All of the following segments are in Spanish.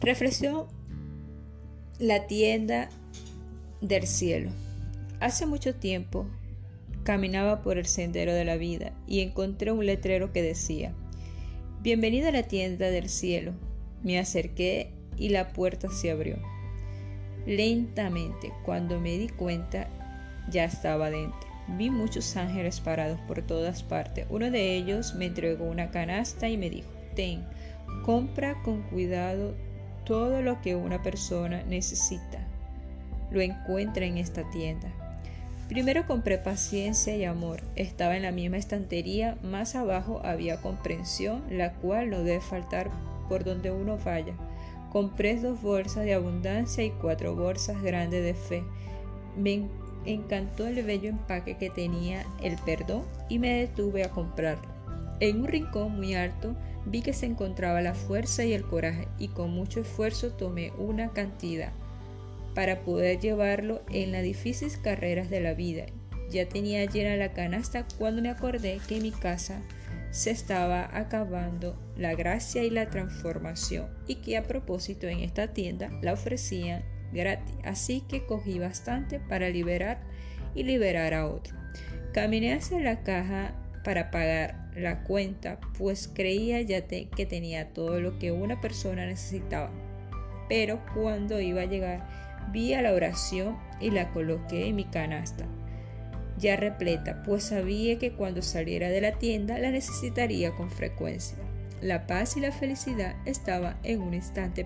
Reflexión La tienda del cielo. Hace mucho tiempo caminaba por el sendero de la vida y encontré un letrero que decía, Bienvenida a la tienda del cielo. Me acerqué y la puerta se abrió. Lentamente, cuando me di cuenta, ya estaba dentro. Vi muchos ángeles parados por todas partes. Uno de ellos me entregó una canasta y me dijo, ten, compra con cuidado todo lo que una persona necesita. Lo encuentra en esta tienda. Primero compré paciencia y amor. Estaba en la misma estantería. Más abajo había comprensión, la cual no debe faltar por donde uno vaya. Compré dos bolsas de abundancia y cuatro bolsas grandes de fe. Me encantó el bello empaque que tenía el perdón y me detuve a comprarlo. En un rincón muy alto vi que se encontraba la fuerza y el coraje y con mucho esfuerzo tomé una cantidad para poder llevarlo en las difíciles carreras de la vida. Ya tenía llena la canasta cuando me acordé que en mi casa se estaba acabando la gracia y la transformación y que a propósito en esta tienda la ofrecían Así que cogí bastante para liberar y liberar a otro. Caminé hacia la caja para pagar la cuenta, pues creía ya que tenía todo lo que una persona necesitaba. Pero cuando iba a llegar, vi a la oración y la coloqué en mi canasta ya repleta, pues sabía que cuando saliera de la tienda la necesitaría con frecuencia. La paz y la felicidad estaban en un instante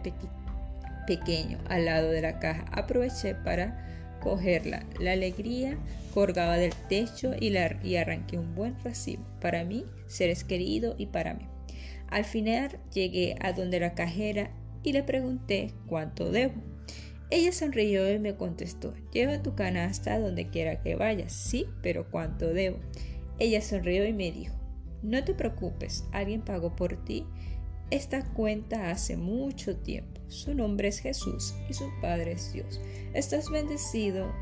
pequeño al lado de la caja. Aproveché para cogerla. La alegría colgaba del techo y, la, y arranqué un buen recibo para mí, seres queridos y para mí. Al final llegué a donde la cajera y le pregunté cuánto debo. Ella sonrió y me contestó, lleva tu canasta donde quiera que vayas. Sí, pero ¿cuánto debo? Ella sonrió y me dijo, no te preocupes, alguien pagó por ti esta cuenta hace mucho tiempo. Su nombre es Jesús y su Padre es Dios. Estás bendecido,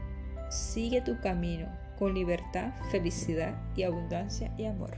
sigue tu camino con libertad, felicidad y abundancia y amor.